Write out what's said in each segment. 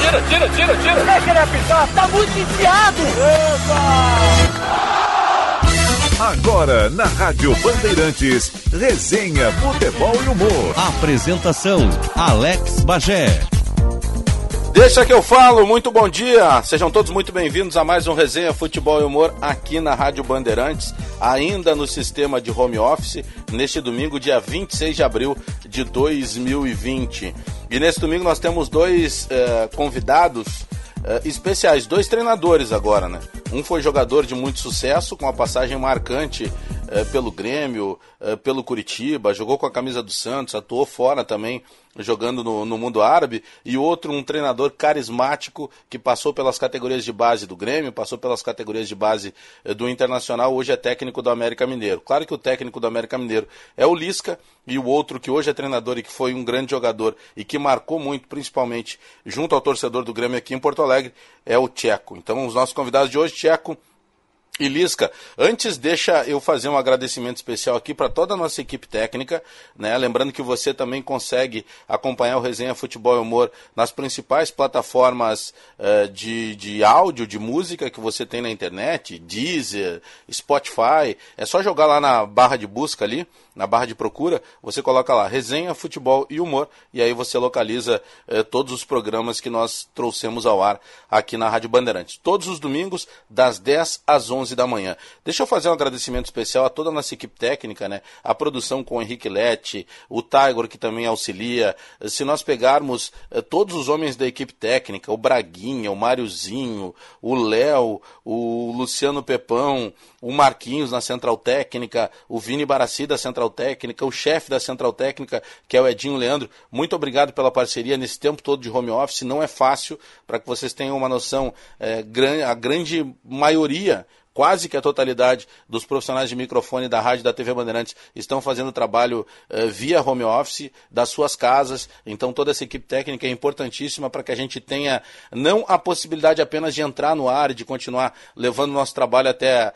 Tira, tira, tira, tira. Deixa ele apitar, tá muito enfiado. Agora, na Rádio Bandeirantes, resenha, futebol e humor. Apresentação, Alex Bagé. Deixa que eu falo, muito bom dia. Sejam todos muito bem-vindos a mais um Resenha Futebol e Humor aqui na Rádio Bandeirantes, ainda no sistema de home office, neste domingo, dia 26 de abril de 2020. E nesse domingo nós temos dois eh, convidados eh, especiais, dois treinadores agora, né? Um foi jogador de muito sucesso, com uma passagem marcante eh, pelo Grêmio, eh, pelo Curitiba, jogou com a camisa do Santos, atuou fora também jogando no, no, mundo árabe, e outro, um treinador carismático que passou pelas categorias de base do Grêmio, passou pelas categorias de base eh, do Internacional, hoje é técnico do América Mineiro. Claro que o técnico do América Mineiro é o Lisca, e o outro que hoje é treinador e que foi um grande jogador e que marcou muito, principalmente junto ao torcedor do Grêmio aqui em Porto Alegre, é o Tcheco. Então, os nossos convidados de hoje, Tcheco, e Lisca, antes deixa eu fazer um agradecimento especial aqui para toda a nossa equipe técnica, né? Lembrando que você também consegue acompanhar o Resenha Futebol e Humor nas principais plataformas uh, de, de áudio, de música que você tem na internet, Deezer, Spotify. É só jogar lá na barra de busca ali, na barra de procura, você coloca lá Resenha Futebol e Humor e aí você localiza uh, todos os programas que nós trouxemos ao ar aqui na Rádio Bandeirantes. Todos os domingos, das 10 às 11 11 da manhã. Deixa eu fazer um agradecimento especial a toda a nossa equipe técnica, né? A produção com o Henrique Lete, o Tiger que também auxilia. Se nós pegarmos eh, todos os homens da equipe técnica, o Braguinha, o Máriozinho, o Léo, o Luciano Pepão, o Marquinhos na Central Técnica, o Vini Baraci da Central Técnica, o chefe da Central Técnica, que é o Edinho Leandro. Muito obrigado pela parceria nesse tempo todo de home office. Não é fácil, para que vocês tenham uma noção, é, a grande maioria quase que a totalidade dos profissionais de microfone da rádio da TV Bandeirantes estão fazendo trabalho uh, via home office das suas casas. Então toda essa equipe técnica é importantíssima para que a gente tenha não a possibilidade apenas de entrar no ar e de continuar levando nosso trabalho até, uh,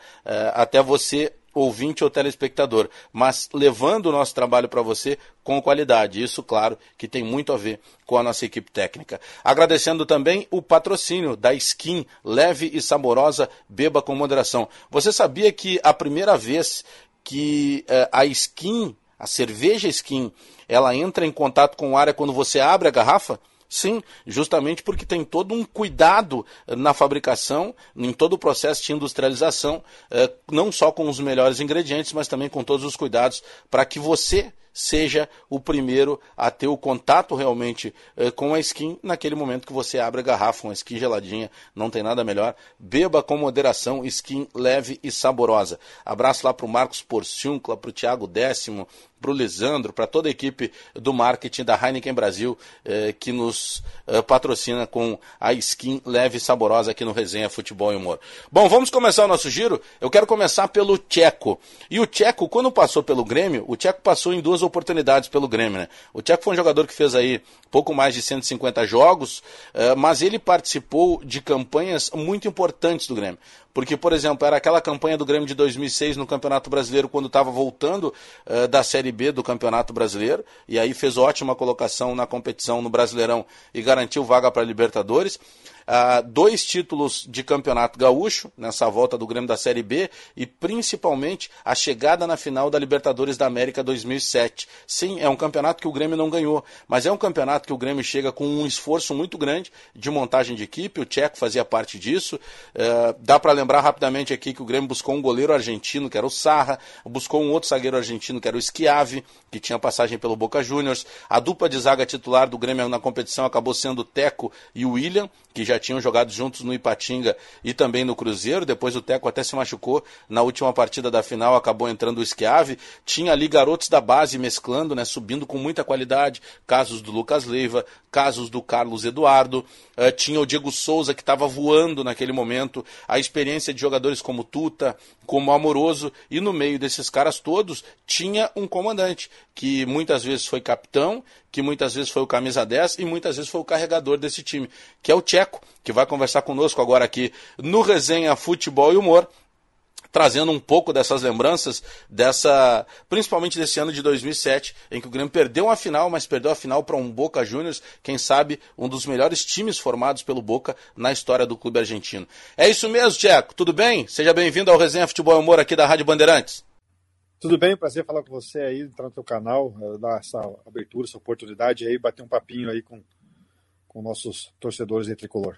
até você ouvinte ou telespectador, mas levando o nosso trabalho para você com qualidade. Isso, claro, que tem muito a ver com a nossa equipe técnica. Agradecendo também o patrocínio da Skin, leve e saborosa, beba com moderação. Você sabia que a primeira vez que eh, a Skin, a cerveja Skin, ela entra em contato com o ar é quando você abre a garrafa? Sim, justamente porque tem todo um cuidado eh, na fabricação, em todo o processo de industrialização, eh, não só com os melhores ingredientes, mas também com todos os cuidados para que você seja o primeiro a ter o contato realmente eh, com a skin naquele momento que você abre a garrafa, uma skin geladinha, não tem nada melhor. Beba com moderação, skin leve e saborosa. Abraço lá para o Marcos Porciúncula, para o Thiago Décimo, para o Lisandro, para toda a equipe do marketing da Heineken Brasil, eh, que nos eh, patrocina com a skin leve e saborosa aqui no Resenha Futebol e Humor. Bom, vamos começar o nosso giro. Eu quero começar pelo Tcheco. E o Tcheco, quando passou pelo Grêmio, o Tcheco passou em duas oportunidades pelo Grêmio. Né? O Tcheco foi um jogador que fez aí pouco mais de 150 jogos, eh, mas ele participou de campanhas muito importantes do Grêmio. Porque, por exemplo, era aquela campanha do Grêmio de 2006 no Campeonato Brasileiro, quando estava voltando uh, da Série B do Campeonato Brasileiro, e aí fez ótima colocação na competição no Brasileirão e garantiu vaga para a Libertadores uh, dois títulos de campeonato gaúcho nessa volta do Grêmio da Série B e principalmente a chegada na final da Libertadores da América 2007. Sim, é um campeonato que o Grêmio não ganhou, mas é um campeonato que o Grêmio chega com um esforço muito grande de montagem de equipe. O Tcheco fazia parte disso. Uh, dá para lembrar rapidamente aqui que o Grêmio buscou um goleiro argentino, que era o Sarra, buscou um outro zagueiro argentino, que era o Schiave, que tinha passagem pelo Boca Juniors. A dupla de zaga titular do Grêmio na competição acabou sendo o Teco e o William, que já tinham jogado juntos no Ipatinga e também no Cruzeiro. Depois o Teco até se machucou na última partida da final, acabou entrando o Schiave. Tinha ali garotos da base mesclando, né, subindo com muita qualidade. Casos do Lucas Leiva, casos do Carlos Eduardo. Uh, tinha o Diego Souza que estava voando naquele momento. A experiência de jogadores como Tuta, como Amoroso. E no meio desses caras todos tinha um comandante que muitas vezes foi capitão que muitas vezes foi o camisa 10 e muitas vezes foi o carregador desse time, que é o Tcheco, que vai conversar conosco agora aqui no Resenha Futebol e Humor. trazendo um pouco dessas lembranças, dessa principalmente desse ano de 2007, em que o Grêmio perdeu uma final, mas perdeu a final para um Boca Juniors, quem sabe um dos melhores times formados pelo Boca na história do clube argentino. É isso mesmo, Tcheco, tudo bem? Seja bem-vindo ao Resenha Futebol e Humor aqui da Rádio Bandeirantes. Tudo bem, prazer falar com você aí, entrar no teu canal, eh, dar essa abertura, essa oportunidade aí, bater um papinho aí com, com nossos torcedores em tricolor.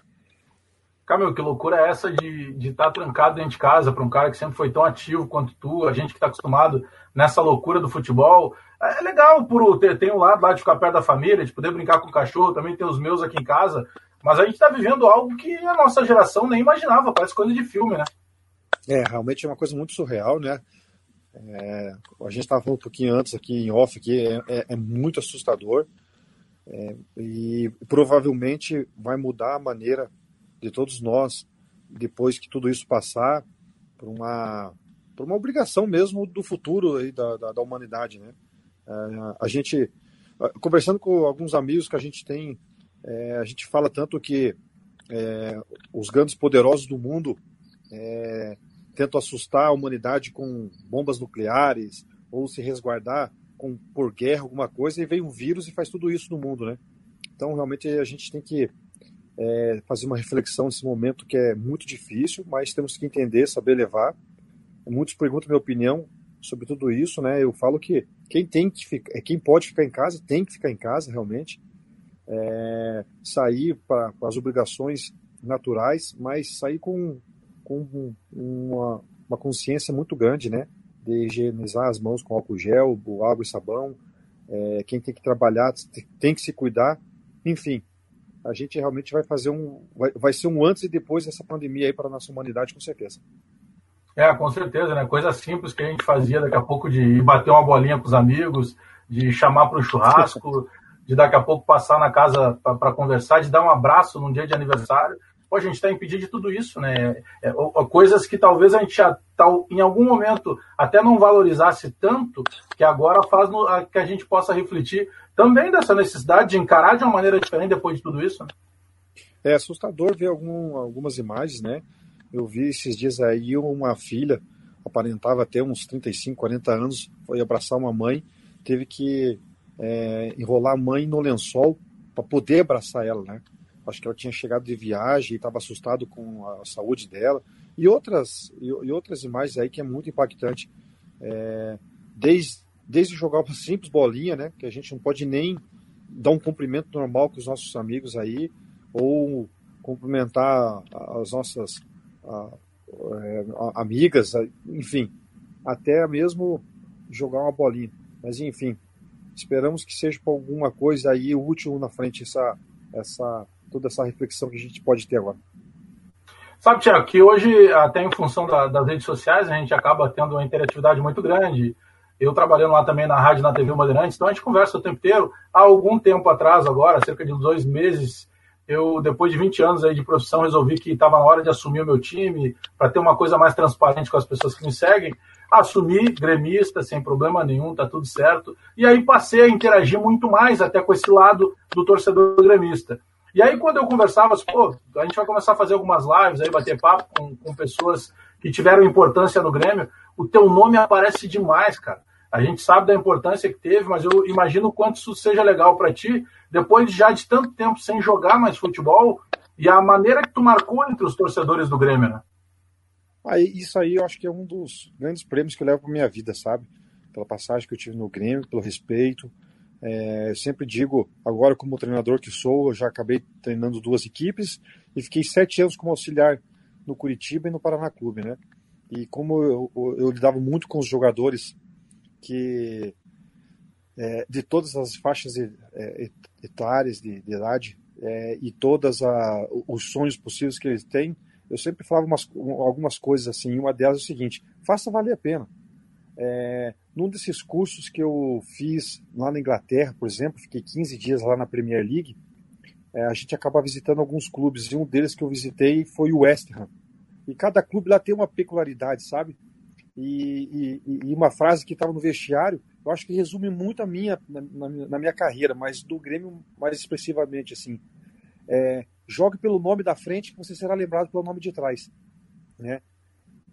Camilo, que loucura é essa de estar de tá trancado dentro de casa para um cara que sempre foi tão ativo quanto tu, a gente que está acostumado nessa loucura do futebol. É legal por ter, tem um lado lá de ficar perto da família, de poder brincar com o cachorro, também tem os meus aqui em casa, mas a gente está vivendo algo que a nossa geração nem imaginava, parece coisa de filme, né? É, realmente é uma coisa muito surreal, né? É, a gente estava falando um pouquinho antes aqui em off, que é, é, é muito assustador é, e provavelmente vai mudar a maneira de todos nós, depois que tudo isso passar, por uma, por uma obrigação mesmo do futuro aí da, da, da humanidade. Né? É, a gente, conversando com alguns amigos que a gente tem, é, a gente fala tanto que é, os grandes poderosos do mundo é, tentam assustar a humanidade com bombas nucleares ou se resguardar com, por guerra, alguma coisa, e vem um vírus e faz tudo isso no mundo, né? Então, realmente, a gente tem que é, fazer uma reflexão nesse momento que é muito difícil, mas temos que entender, saber levar. Muitos perguntam minha opinião sobre tudo isso, né? Eu falo que quem tem que ficar, é, quem pode ficar em casa tem que ficar em casa realmente, é, sair para as obrigações naturais, mas sair com, com uma, uma consciência muito grande, né? De higienizar as mãos com álcool gel, água e sabão. É, quem tem que trabalhar tem que se cuidar. Enfim, a gente realmente vai fazer um. Vai, vai ser um antes e depois dessa pandemia aí para a nossa humanidade, com certeza. É, com certeza, né? Coisa simples que a gente fazia daqui a pouco de bater uma bolinha com os amigos, de chamar para o churrasco, de daqui a pouco passar na casa para conversar, de dar um abraço num dia de aniversário. Pô, a gente está impedido de tudo isso, né? É, coisas que talvez a gente já, tal, em algum momento até não valorizasse tanto, que agora faz no, a, que a gente possa refletir também dessa necessidade de encarar de uma maneira diferente depois de tudo isso. Né? É assustador ver algum, algumas imagens, né? Eu vi esses dias aí uma filha, aparentava até uns 35, 40 anos, foi abraçar uma mãe, teve que é, enrolar a mãe no lençol para poder abraçar ela, né? Acho que ela tinha chegado de viagem e estava assustado com a saúde dela. E outras, e, e, outras imagens aí que é muito impactante. É, desde desde jogar uma simples bolinha, né, que a gente não pode nem dar um cumprimento normal com os nossos amigos aí, ou cumprimentar as nossas a, é, a, amigas, enfim, até mesmo jogar uma bolinha. Mas enfim, esperamos que seja para alguma coisa aí útil na frente essa, essa toda essa reflexão que a gente pode ter agora. Sabe, Tiago, que hoje, até em função da, das redes sociais, a gente acaba tendo uma interatividade muito grande eu trabalhando lá também na rádio, na TV Bandeirantes, então a gente conversa o tempo inteiro. Há algum tempo atrás, agora, cerca de dois meses, eu, depois de 20 anos aí de profissão, resolvi que estava na hora de assumir o meu time, para ter uma coisa mais transparente com as pessoas que me seguem. Assumi, gremista, sem problema nenhum, tá tudo certo. E aí passei a interagir muito mais até com esse lado do torcedor gremista. E aí, quando eu conversava, assim, pô, a gente vai começar a fazer algumas lives aí, bater papo com, com pessoas que tiveram importância no Grêmio, o teu nome aparece demais, cara. A gente sabe da importância que teve, mas eu imagino o quanto isso seja legal para ti, depois já de tanto tempo sem jogar mais futebol, e a maneira que tu marcou entre os torcedores do Grêmio, né? Aí, isso aí eu acho que é um dos grandes prêmios que eu levo para minha vida, sabe? Pela passagem que eu tive no Grêmio, pelo respeito. É, sempre digo, agora como treinador que sou, eu já acabei treinando duas equipes e fiquei sete anos como auxiliar no Curitiba e no Paraná Clube, né? E como eu, eu, eu lidava muito com os jogadores que é, de todas as faixas é, etárias de, de idade é, e todas a, os sonhos possíveis que eles têm, eu sempre falava umas, algumas coisas assim. Uma delas é o seguinte: faça valer a pena. É, num desses cursos que eu fiz lá na Inglaterra, por exemplo, fiquei 15 dias lá na Premier League. É, a gente acaba visitando alguns clubes e um deles que eu visitei foi o West Ham. E cada clube lá tem uma peculiaridade, sabe? E, e, e uma frase que estava no vestiário, eu acho que resume muito a minha na, na, minha carreira, mas do Grêmio mais expressivamente assim. É, jogue pelo nome da frente que você será lembrado pelo nome de trás, né?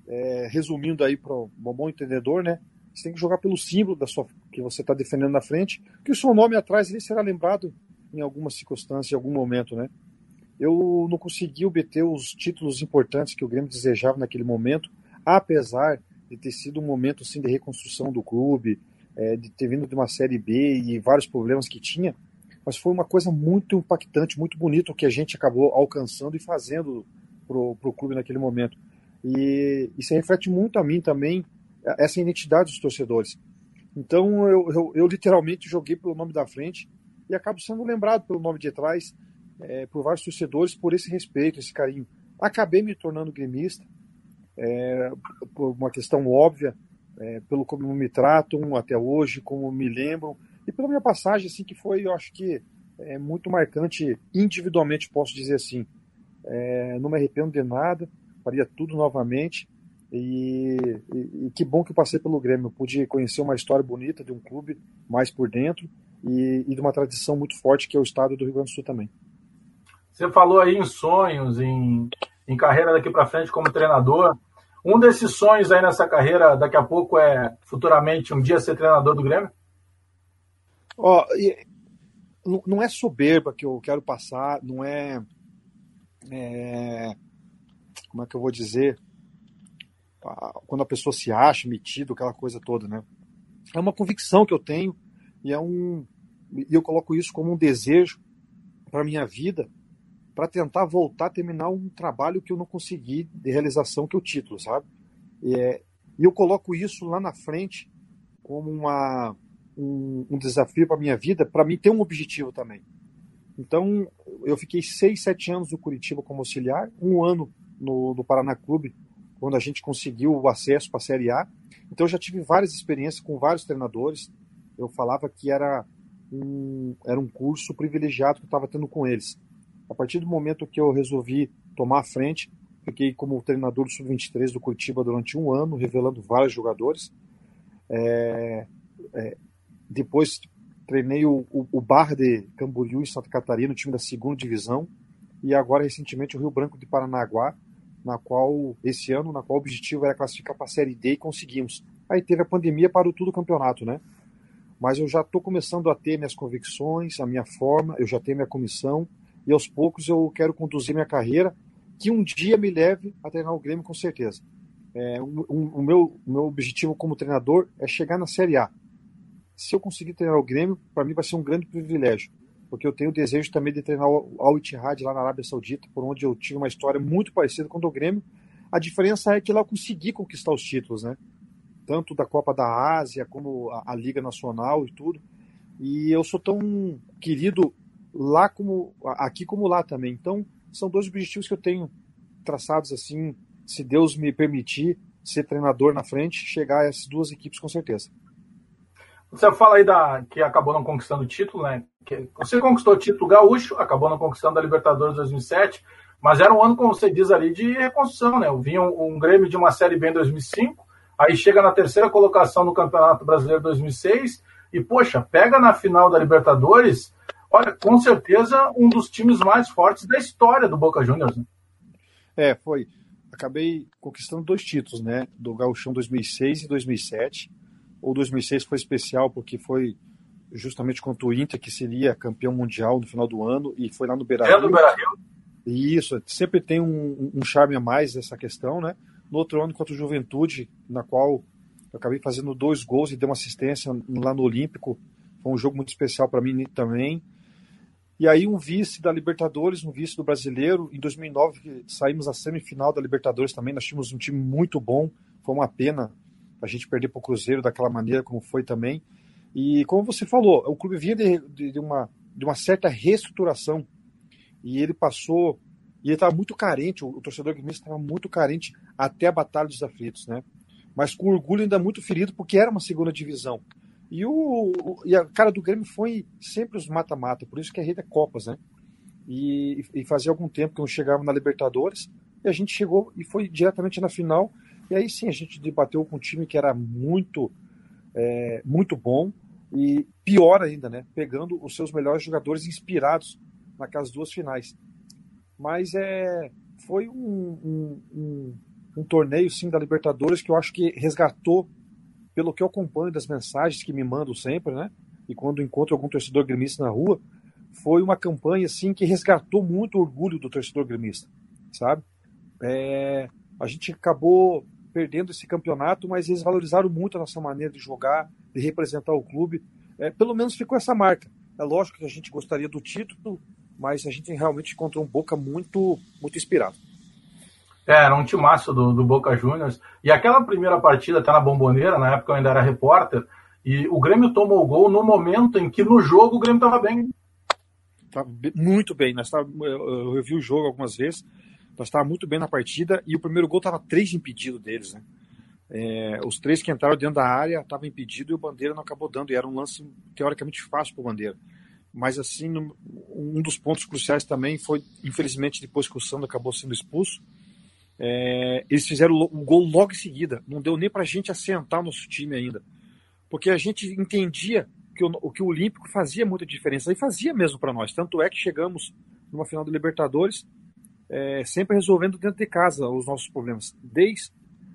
É, resumindo aí para um bom entendedor, né? Você tem que jogar pelo símbolo da sua, que você está defendendo na frente, que o seu nome atrás ele será lembrado em alguma circunstância, em algum momento, né? Eu não consegui obter os títulos importantes que o Grêmio desejava naquele momento, apesar de ter sido um momento assim de reconstrução do clube, é, de ter vindo de uma série B e vários problemas que tinha, mas foi uma coisa muito impactante, muito bonito que a gente acabou alcançando e fazendo para o clube naquele momento. E isso reflete muito a mim também, essa identidade dos torcedores. Então eu, eu, eu, literalmente joguei pelo nome da frente e acabo sendo lembrado pelo nome de trás é, por vários torcedores por esse respeito, esse carinho. Acabei me tornando gremista é, por uma questão óbvia, é, pelo como me tratam até hoje, como me lembram e pela minha passagem assim que foi, eu acho que é muito marcante individualmente posso dizer assim. É, não me arrependo de nada faria tudo novamente. E, e, e, que bom que eu passei pelo Grêmio. Eu pude conhecer uma história bonita de um clube mais por dentro e, e de uma tradição muito forte que é o estado do Rio Grande do Sul também. Você falou aí em sonhos, em, em carreira daqui para frente como treinador. Um desses sonhos aí nessa carreira, daqui a pouco, é futuramente um dia ser treinador do Grêmio? Ó, oh, não é soberba que eu quero passar, não é, é como é que eu vou dizer, quando a pessoa se acha metido, aquela coisa toda, né? É uma convicção que eu tenho e é um e eu coloco isso como um desejo para minha vida, para tentar voltar a terminar um trabalho que eu não consegui de realização que é o título, sabe? E, é, e eu coloco isso lá na frente como uma um, um desafio para minha vida, para mim ter um objetivo também. Então, eu fiquei seis, sete anos no Curitiba como auxiliar, um ano no, no Paraná Clube, quando a gente conseguiu o acesso para a Série A. Então eu já tive várias experiências com vários treinadores. Eu falava que era um, era um curso privilegiado que eu estava tendo com eles. A partir do momento que eu resolvi tomar a frente, fiquei como treinador do Sub-23 do Curitiba durante um ano, revelando vários jogadores. É, é, depois treinei o, o, o Barra de Camboriú em Santa Catarina, o time da segunda divisão, e agora recentemente o Rio Branco de Paranaguá, na qual esse ano, na qual o objetivo era classificar para a Série D e conseguimos. Aí teve a pandemia, parou tudo o campeonato, né? Mas eu já estou começando a ter minhas convicções, a minha forma, eu já tenho minha comissão e aos poucos eu quero conduzir minha carreira que um dia me leve a treinar o Grêmio com certeza. É, o, o, meu, meu objetivo como treinador é chegar na Série A. Se eu conseguir treinar o Grêmio, para mim vai ser um grande privilégio porque eu tenho o desejo também de treinar o Al Ittihad lá na Arábia Saudita, por onde eu tive uma história muito parecida com o do Grêmio. A diferença é que lá eu consegui conquistar os títulos, né? Tanto da Copa da Ásia como a, a Liga Nacional e tudo. E eu sou tão querido lá como aqui como lá também. Então, são dois objetivos que eu tenho traçados assim, se Deus me permitir ser treinador na frente, chegar a essas duas equipes com certeza. Você fala aí da que acabou não conquistando o título, né? Que você conquistou o título gaúcho, acabou não conquistando a Libertadores 2007, mas era um ano, como você diz ali, de reconstrução, né? Vinha um, um Grêmio de uma Série B em 2005, aí chega na terceira colocação no Campeonato Brasileiro 2006 e, poxa, pega na final da Libertadores, olha, com certeza um dos times mais fortes da história do Boca Juniors. Né? É, foi. Acabei conquistando dois títulos, né? Do Gauchão 2006 e 2007 ou 2006 foi especial porque foi justamente contra o Inter, que seria campeão mundial no final do ano, e foi lá no Beira-Rio. É no Beira-Rio? Isso, sempre tem um, um, charme a mais essa questão, né? No outro ano contra o Juventude, na qual eu acabei fazendo dois gols e dei uma assistência lá no Olímpico, foi um jogo muito especial para mim também. E aí um vice da Libertadores, um vice do Brasileiro, em 2009 saímos à semifinal da Libertadores também, nós tínhamos um time muito bom, foi uma pena a gente perder para o Cruzeiro daquela maneira como foi também. E como você falou, o clube vinha de, de, de uma, de uma certa reestruturação e ele passou e ele estava muito carente, o, o torcedor gremista estava muito carente até a Batalha dos Aflitos, né? Mas com orgulho ainda muito ferido porque era uma segunda divisão. E, o, e a cara do Grêmio foi sempre os mata-mata, por isso que a rede é Copas, né? E, e fazia algum tempo que não chegava na Libertadores, e a gente chegou e foi diretamente na final, e aí sim a gente debateu com um time que era muito, é, muito bom e pior ainda, né? Pegando os seus melhores jogadores inspirados naquelas duas finais. Mas é, foi um, um, um, um torneio sim da Libertadores que eu acho que resgatou, pelo que eu acompanho das mensagens que me mandam sempre, né? E quando encontro algum torcedor gremista na rua, foi uma campanha assim que resgatou muito o orgulho do torcedor gremista, sabe? É, a gente acabou perdendo esse campeonato, mas eles valorizaram muito a nossa maneira de jogar, de representar o clube. É, pelo menos ficou essa marca. É lógico que a gente gostaria do título, mas a gente realmente encontrou um Boca muito, muito inspirado. É, era um timaço do, do Boca Juniors. E aquela primeira partida até na Bomboneira, na época eu ainda era repórter, e o Grêmio tomou o gol no momento em que no jogo o Grêmio estava bem. Tava muito bem. Nós tava, eu, eu vi o jogo algumas vezes. Nós estávamos muito bem na partida e o primeiro gol estava três impedidos deles, né? É, os três que entraram dentro da área estavam impedidos e o Bandeira não acabou dando. E era um lance teoricamente fácil para o Bandeira. Mas, assim, um dos pontos cruciais também foi, infelizmente, depois que o Sandro acabou sendo expulso, é, eles fizeram o gol logo em seguida. Não deu nem para a gente assentar o nosso time ainda. Porque a gente entendia que o, que o Olímpico fazia muita diferença. E fazia mesmo para nós. Tanto é que chegamos numa final do Libertadores é, sempre resolvendo dentro de casa os nossos problemas. Desde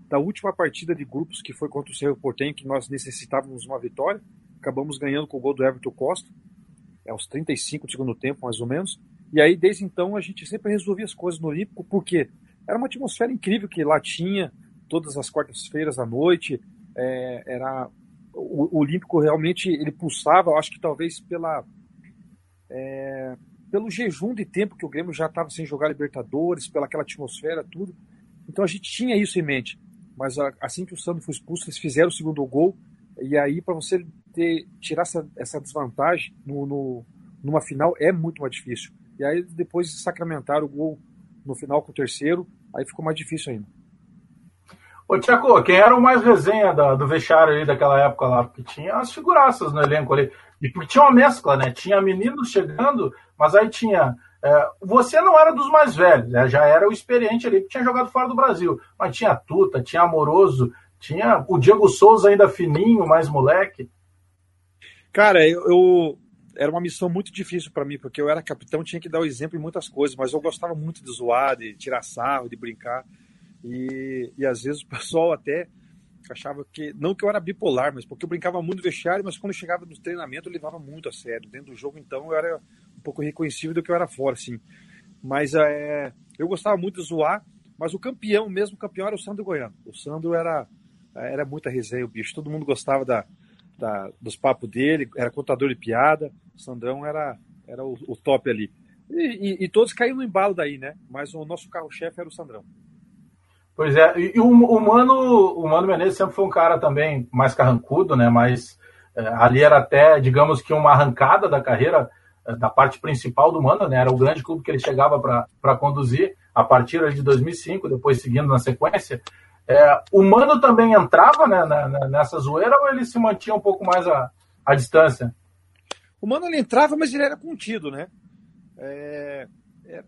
a última partida de grupos, que foi contra o Cerro Portenho, que nós necessitávamos uma vitória, acabamos ganhando com o gol do Everton Costa, é aos 35 do segundo tempo, mais ou menos. E aí, desde então, a gente sempre resolvia as coisas no Olímpico, porque era uma atmosfera incrível que lá tinha, todas as quartas-feiras à noite, é, era o, o, Olímpico realmente ele pulsava, acho que talvez pela é, pelo jejum de tempo que o Grêmio já estava sem jogar Libertadores, pela aquela atmosfera, tudo. Então a gente tinha isso em mente. Mas assim que o Sandro foi expulso, eles fizeram o segundo gol. E aí, para você ter, tirar essa, essa desvantagem no, no, numa final, é muito mais difícil. E aí, depois de sacramentar o gol no final com o terceiro, aí ficou mais difícil ainda. Ô, Tiago, quem era o mais resenha da, do vestiário ali daquela época lá? Porque tinha as figuraças no elenco ali. E porque tinha uma mescla, né? Tinha meninos chegando, mas aí tinha. É, você não era dos mais velhos, né? já era o experiente ali que tinha jogado fora do Brasil. Mas tinha Tuta, tinha Amoroso, tinha o Diego Souza ainda fininho, mais moleque. Cara, eu, eu era uma missão muito difícil para mim, porque eu era capitão, tinha que dar o exemplo em muitas coisas, mas eu gostava muito de zoar, de tirar sarro, de brincar. E, e às vezes o pessoal até achava que, não que eu era bipolar, mas porque eu brincava muito vestiário, mas quando chegava no treinamento eu levava muito a sério. Dentro do jogo, então, eu era um pouco reconhecível do que eu era fora, assim. Mas é, eu gostava muito de zoar, mas o campeão, mesmo o campeão, era o Sandro Goiano. O Sandro era, era muita resenha, o bicho. Todo mundo gostava da, da, dos papos dele, era contador de piada. O Sandrão era, era o, o top ali. E, e, e, todos caíram no embalo daí, né? Mas o nosso carro-chefe era o Sandrão. Pois é, e o, o, Mano, o Mano Menezes sempre foi um cara também mais carrancudo, né? Mas é, ali era até, digamos que uma arrancada da carreira, é, da parte principal do Mano, né? Era o grande clube que ele chegava para conduzir a partir de 2005, depois seguindo na sequência. É, o Mano também entrava né, na, nessa zoeira ou ele se mantinha um pouco mais à, à distância? O Mano ele entrava, mas ele era contido, né? É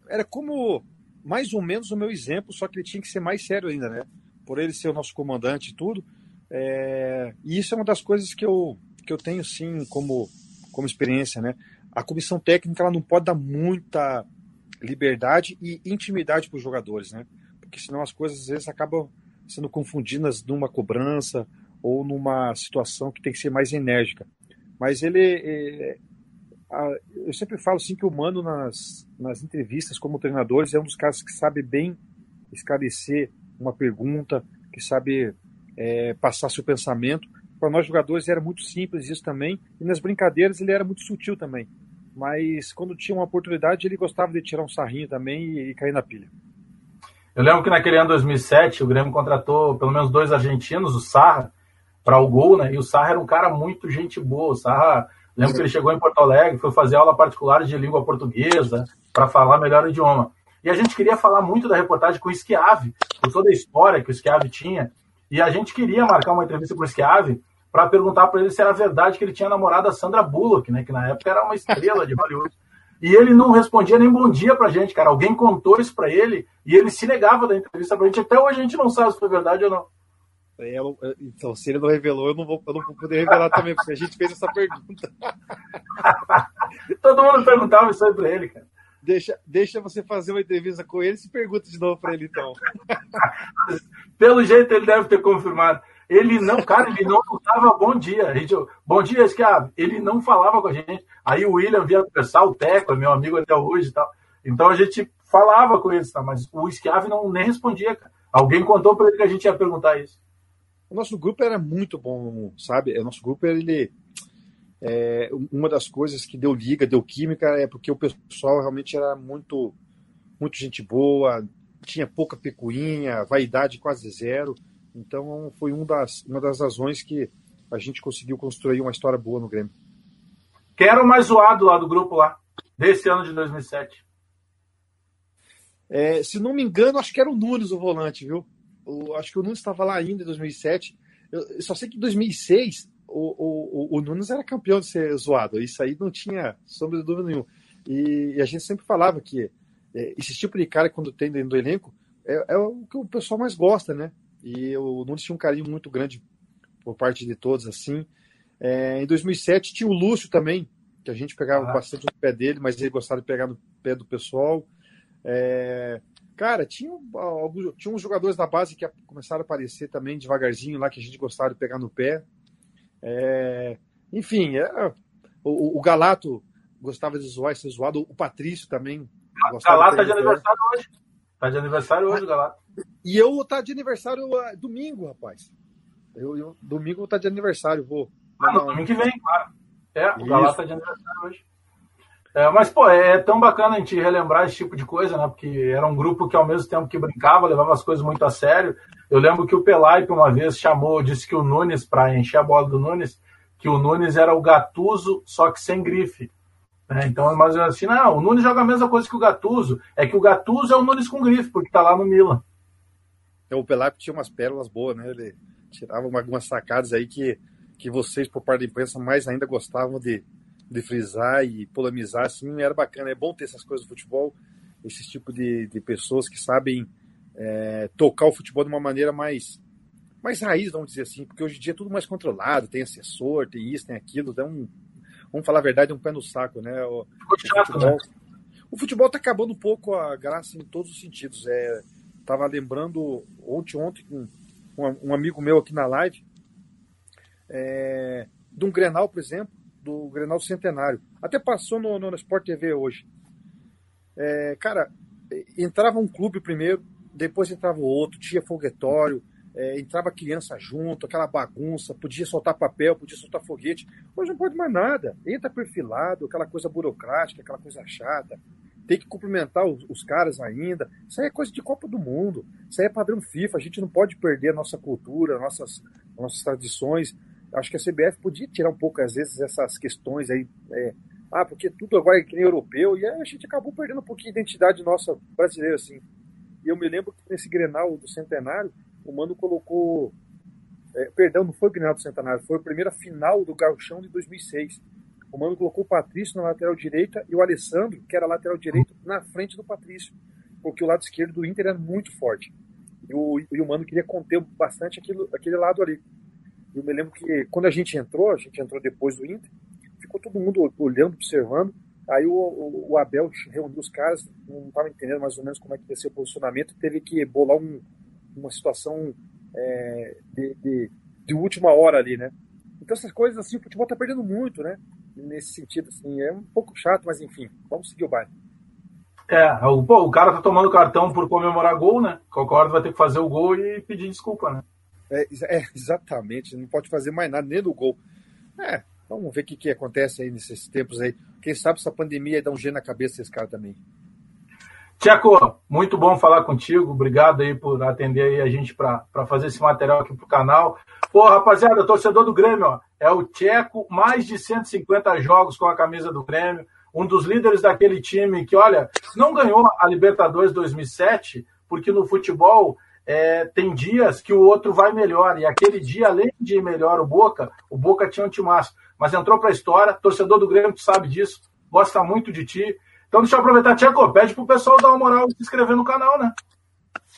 era como mais ou menos o meu exemplo, só que ele tinha que ser mais sério ainda, né? Por ele ser o nosso comandante e tudo. É... E isso é uma das coisas que eu, que eu tenho, sim, como, como experiência, né? A comissão técnica ela não pode dar muita liberdade e intimidade para os jogadores, né? Porque senão as coisas às vezes acabam sendo confundidas numa cobrança ou numa situação que tem que ser mais enérgica. Mas ele, eu sempre falo assim que o Mano nas, nas entrevistas como treinadores é um dos caras que sabe bem esclarecer uma pergunta, que sabe é, passar seu pensamento. Para nós jogadores era muito simples isso também, e nas brincadeiras ele era muito sutil também. Mas quando tinha uma oportunidade ele gostava de tirar um sarrinho também e, e cair na pilha. Eu lembro que naquele ano 2007 o Grêmio contratou pelo menos dois argentinos, o Sarra, para o gol, né? E o Sarra era um cara muito gente boa. O Sarra Lembro que ele chegou em Porto Alegre, foi fazer aula particular de língua portuguesa para falar melhor o idioma. E a gente queria falar muito da reportagem com o Schiave, por toda a história que o Schiave tinha. E a gente queria marcar uma entrevista com o Schiave para perguntar para ele se era verdade que ele tinha namorado a Sandra Bullock, né, que na época era uma estrela de Hollywood. E ele não respondia nem bom dia pra gente, cara. Alguém contou isso para ele e ele se negava da entrevista pra gente. Até hoje a gente não sabe se foi verdade ou não. É, então, se ele não revelou, eu não, vou, eu não vou poder revelar também, porque a gente fez essa pergunta. Todo mundo perguntava isso aí pra ele, cara. Deixa, deixa você fazer uma entrevista com ele e pergunta de novo para ele, então. Pelo jeito, ele deve ter confirmado. Ele não, cara, ele não dava bom dia. A gente, bom dia, Schiavi. Ele não falava com a gente. Aí o William via conversar, o Teco, é meu amigo até hoje e tal. Então a gente falava com eles, tá? Mas o Schiavi não nem respondia, cara. Alguém contou para ele que a gente ia perguntar isso. O nosso grupo era muito bom, sabe? O nosso grupo, ele. É, uma das coisas que deu liga, deu química, é porque o pessoal realmente era muito, muito gente boa, tinha pouca pecuinha, vaidade quase zero. Então foi um das, uma das razões que a gente conseguiu construir uma história boa no Grêmio. Quem era o mais zoado lá do grupo lá, desse ano de 2007? É, se não me engano, acho que era o Nunes o volante, viu? O, acho que o Nunes estava lá ainda em 2007. Eu, eu só sei que em 2006 o, o, o, Nunes era campeão de ser zoado. Isso aí não tinha sombra de dúvida nenhuma. E, e a gente sempre falava que é, esse tipo de cara, quando tem dentro do elenco, é, é, o que o pessoal mais gosta, né? E o Nunes tinha um carinho muito grande por parte de todos, assim. É, em 2007 tinha o Lúcio também, que a gente pegava ah. bastante no pé dele, mas ele gostava de pegar no pé do pessoal. É, cara, tinha, alguns, tinha uns jogadores da base que começaram a aparecer também devagarzinho lá, que a gente gostava de pegar no pé. É, enfim, é, o, o, Galato gostava de zoar ser zoado, o Patrício também. O Galato tá de aniversário hoje. Tá de aniversário hoje, Galato. E eu tá de aniversário uh, domingo, rapaz. Eu, eu, domingo tá de aniversário, vou. Ah, no domingo que vem, claro. É, o Galato tá de aniversário hoje. É, mas, pô, é tão bacana a gente relembrar esse tipo de coisa, né? Porque era um grupo que, ao mesmo tempo que brincava, levava as coisas muito a sério. Eu lembro que o Pelaipe, uma vez, chamou, disse que o Nunes, para encher a bola do Nunes, que o Nunes era o Gatuso, só que sem grife. É, então, mas assim, não, o Nunes joga a mesma coisa que o Gatuso. É que o Gatuso é o Nunes com grife, porque tá lá no Milan. É, o Pelaipe tinha umas pérolas boas, né? Ele tirava algumas sacadas aí que, que vocês, por parte da imprensa, mais ainda gostavam de, de frisar e polemizar, assim, era bacana. É bom ter essas coisas do futebol, esse tipo de, de pessoas que sabem é, tocar o futebol de uma maneira mais mais raiz, vamos dizer assim, porque hoje em dia é tudo mais controlado, tem assessor, tem isso, tem aquilo, dá um, vamos falar a verdade, é um pé no saco, né? O, chato, o futebol, né? O futebol tá acabando um pouco a graça em todos os sentidos. É, tava lembrando ontem, ontem, com um, um amigo meu aqui na live, é, de um Grenal, por exemplo, do Grenal Centenário. Até passou no, no, Sport TV hoje. É, cara, entrava um clube primeiro, depois entrava o outro, tinha foguetório, é, entrava criança junto, aquela bagunça, podia soltar papel, podia soltar foguete. Hoje não pode mais nada. Entra perfilado, aquela coisa burocrática, aquela coisa chata. Tem que cumprimentar os, os, caras ainda. Isso aí é coisa de Copa do Mundo. Isso aí é padrão FIFA. A gente não pode perder a nossa cultura, nossas, nossas tradições acho que a CBF podia tirar um pouco, às vezes, essas questões aí. É, ah, porque tudo agora é que nem europeu, e a gente acabou perdendo um pouquinho de identidade nossa brasileira, assim. E eu me lembro que nesse Grenal do Centenário, o Mano colocou. É, perdão, não foi o Grenal do Centenário, foi a primeira final do Gauchão de 2006. O Mano colocou o Patrício na lateral direita e o Alessandro, que era lateral direito, na frente do Patrício, porque o lado esquerdo do Inter era muito forte. E o, e o Mano queria conter bastante aquilo, aquele lado ali. Eu me lembro que quando a gente entrou, a gente entrou depois do Inter, ficou todo mundo olhando, observando. Aí o, o, o Abel reuniu os caras, não estava entendendo mais ou menos como é que ia ser o posicionamento, teve que bolar um, uma situação é, de, de, de, última hora ali, né? Então essas coisas assim, o futebol está perdendo muito, né? Nesse sentido, assim, é um pouco chato, mas enfim, vamos seguir o baile. É, o, pô, o cara tá tomando cartão por comemorar gol, né? Hora vai ter que fazer o gol e pedir desculpa, né? É, é, exatamente, não pode fazer mais nada, nem no gol. É, vamos ver o que, que acontece aí nesses tempos aí. Quem sabe essa pandemia dá um gelo na cabeça desse cara também. Tcheco, muito bom falar contigo. Obrigado aí por atender aí a gente para fazer esse material aqui pro canal. Pô, rapaziada, torcedor do Grêmio, ó, é o Tcheco, mais de 150 jogos com a camisa do Grêmio, um dos líderes daquele time que, olha, não ganhou a Libertadores 2007, porque no futebol é, tem dias que o outro vai melhor. E aquele dia, além de ir melhor o Boca, o Boca tinha um timaço. Mas entrou para a história, torcedor do Grêmio, tu sabe disso, gosta muito de ti. Então deixa eu aproveitar, Tcheco, pede pro pessoal dar uma moral e se inscrever no canal, né?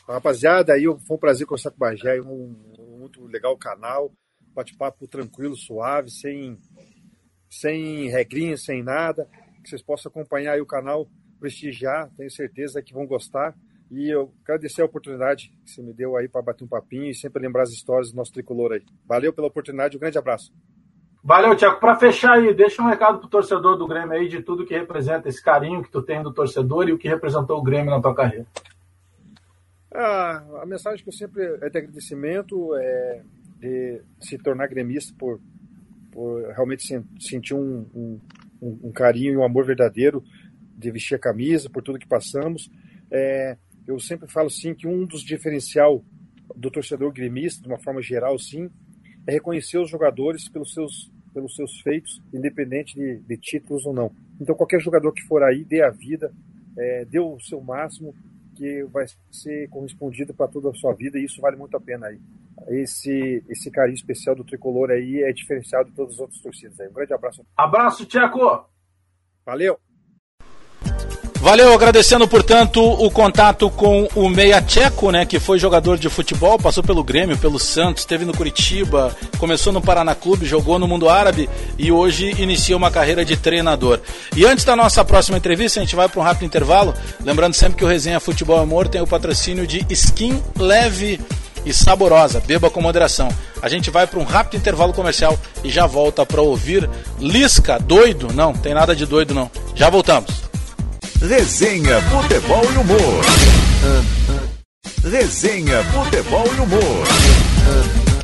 Rapaziada, aí foi um prazer conversar com o Bagé, um, um, muito legal canal, bate-papo tranquilo, suave, sem, sem regrinhas, sem nada, que vocês possam acompanhar aí o canal prestigiar, tenho certeza que vão gostar. E eu agradecer a oportunidade que você me deu aí para bater um papinho e sempre lembrar as histórias do nosso tricolor aí. Valeu pela oportunidade, um grande abraço. Valeu, Tiago. Para fechar aí, deixa um recado pro torcedor do Grêmio aí de tudo que representa esse carinho que tu tem do torcedor e o que representou o Grêmio na tua carreira. Ah, a mensagem que eu sempre é de agradecimento, é de se tornar gremista por, por realmente sentir um, um, um carinho e um amor verdadeiro de vestir a camisa, por tudo que passamos. É, eu sempre falo sim que um dos diferencial do torcedor gremista, de uma forma geral, sim, é reconhecer os jogadores pelos seus, pelos seus feitos, independente de, de títulos ou não. Então, qualquer jogador que for aí, dê a vida, é, dê o seu máximo, que vai ser correspondido para toda a sua vida e isso vale muito a pena aí. Esse, esse carinho especial do tricolor aí é diferenciado de todas as outras torcidas aí. Um grande abraço. Abraço, Tcheco! Valeu! Valeu, agradecendo, portanto, o contato com o Meia Tcheco, né, que foi jogador de futebol, passou pelo Grêmio, pelo Santos, esteve no Curitiba, começou no Paraná Clube, jogou no mundo árabe e hoje inicia uma carreira de treinador. E antes da nossa próxima entrevista, a gente vai para um rápido intervalo, lembrando sempre que o Resenha Futebol Amor tem o patrocínio de Skin Leve e saborosa, beba com moderação. A gente vai para um rápido intervalo comercial e já volta para ouvir Lisca, doido? Não, tem nada de doido não. Já voltamos. Resenha, futebol e humor. Resenha, futebol e humor.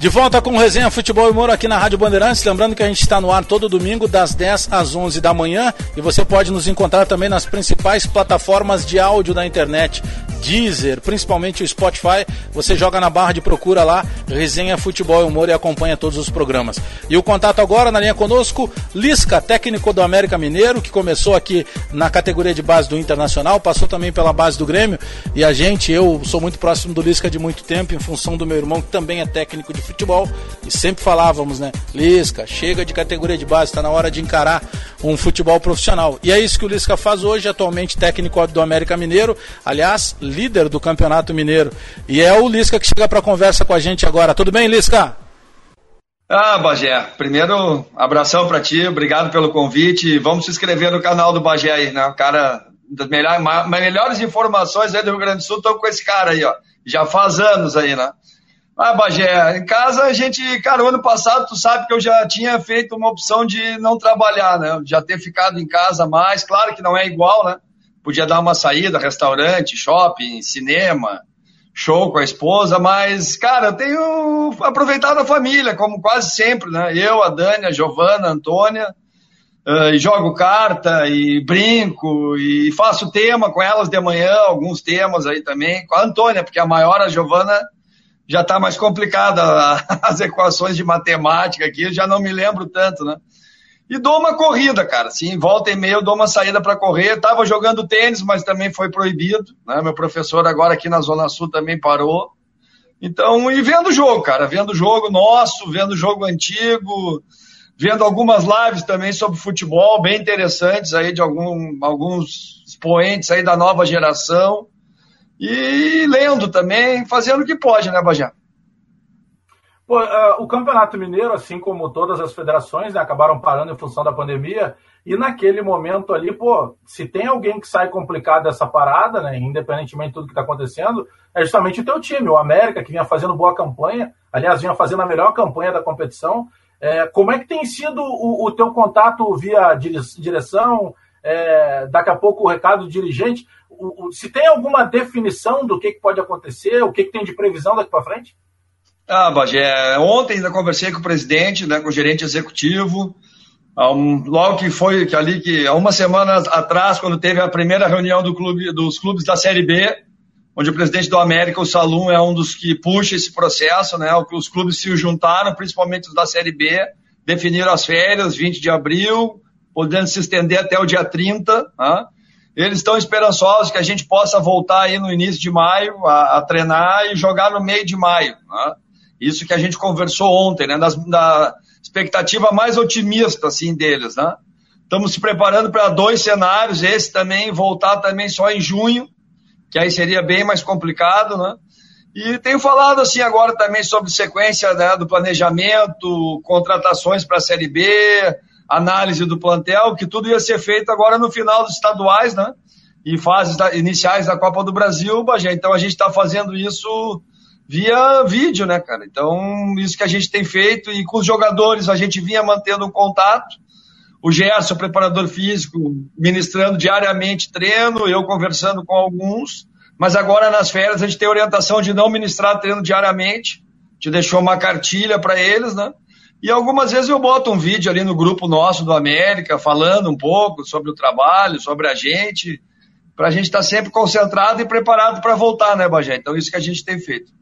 De volta com Resenha Futebol e Humor aqui na Rádio Bandeirantes. Lembrando que a gente está no ar todo domingo, das 10 às 11 da manhã. E você pode nos encontrar também nas principais plataformas de áudio da internet. Deezer, principalmente o Spotify. Você joga na barra de procura lá, Resenha Futebol e Humor e acompanha todos os programas. E o contato agora na linha conosco, Lisca, técnico do América Mineiro, que começou aqui na categoria de base do Internacional, passou também pela base do Grêmio. E a gente, eu sou muito próximo do Lisca de muito tempo, em função do meu irmão, que também é técnico de futebol e sempre falávamos, né? Lisca, chega de categoria de base, está na hora de encarar um futebol profissional. E é isso que o Lisca faz hoje, atualmente técnico do América Mineiro, aliás, líder do Campeonato Mineiro. E é o Lisca que chega para conversa com a gente agora. Tudo bem, Lisca? Ah, Bagé, primeiro abração para ti, obrigado pelo convite. Vamos se inscrever no canal do Bagé aí, né? O cara das melhores, melhores informações aí do Rio Grande do Sul estão com esse cara aí, ó. Já faz anos aí, né? Ah, Bagé, em casa a gente, cara, o ano passado tu sabe que eu já tinha feito uma opção de não trabalhar, né? Já ter ficado em casa mais, claro que não é igual, né? Podia dar uma saída, restaurante, shopping, cinema, show com a esposa, mas, cara, eu tenho aproveitado a família, como quase sempre, né? Eu, a Dani, a Giovana, a Antônia, uh, e jogo carta, e brinco, e faço tema com elas de manhã, alguns temas aí também, com a Antônia, porque a maior, a Giovana já está mais complicada as equações de matemática aqui, eu já não me lembro tanto, né? E dou uma corrida, cara. Sim, volta e meia eu dou uma saída para correr. Estava jogando tênis, mas também foi proibido. Né? Meu professor agora aqui na Zona Sul também parou. Então, e vendo o jogo, cara. Vendo o jogo nosso, vendo o jogo antigo, vendo algumas lives também sobre futebol, bem interessantes aí de algum, alguns expoentes aí da nova geração e lendo também, fazendo o que pode, né, Bajé? Pô, uh, o Campeonato Mineiro, assim como todas as federações, né, acabaram parando em função da pandemia. E naquele momento ali, pô, se tem alguém que sai complicado dessa parada, né, independentemente de tudo que está acontecendo, é justamente o teu time, o América, que vinha fazendo boa campanha, aliás, vinha fazendo a melhor campanha da competição. É, como é que tem sido o, o teu contato via direção? É, daqui a pouco o recado do dirigente o, o, se tem alguma definição do que, que pode acontecer, o que, que tem de previsão daqui para frente? Ah, Bagé, ontem ainda conversei com o presidente, né, com o gerente executivo, um, logo que foi que ali que há uma semana atrás, quando teve a primeira reunião do clube, dos clubes da Série B, onde o presidente do América, o Salum, é um dos que puxa esse processo, né? Os clubes se juntaram, principalmente os da Série B, definiram as férias, 20 de abril, podendo se estender até o dia 30, né? eles estão esperançosos que a gente possa voltar aí no início de maio a, a treinar e jogar no meio de maio. Né? Isso que a gente conversou ontem, né? Das, da expectativa mais otimista assim deles, né? Estamos se preparando para dois cenários, esse também voltar também só em junho, que aí seria bem mais complicado, né? E tenho falado assim agora também sobre sequência né, do planejamento, contratações para a Série B, análise do plantel, que tudo ia ser feito agora no final dos estaduais, né? e fases da, iniciais da Copa do Brasil, Bagé. Então a gente está fazendo isso via vídeo, né, cara? Então, isso que a gente tem feito e com os jogadores a gente vinha mantendo um contato. O Gerson, preparador físico, ministrando diariamente treino, eu conversando com alguns. Mas agora nas férias a gente tem orientação de não ministrar treino diariamente. Te deixou uma cartilha para eles, né? E algumas vezes eu boto um vídeo ali no grupo nosso do América, falando um pouco sobre o trabalho, sobre a gente, para a gente estar tá sempre concentrado e preparado para voltar, né, Bagé? Então, isso que a gente tem feito.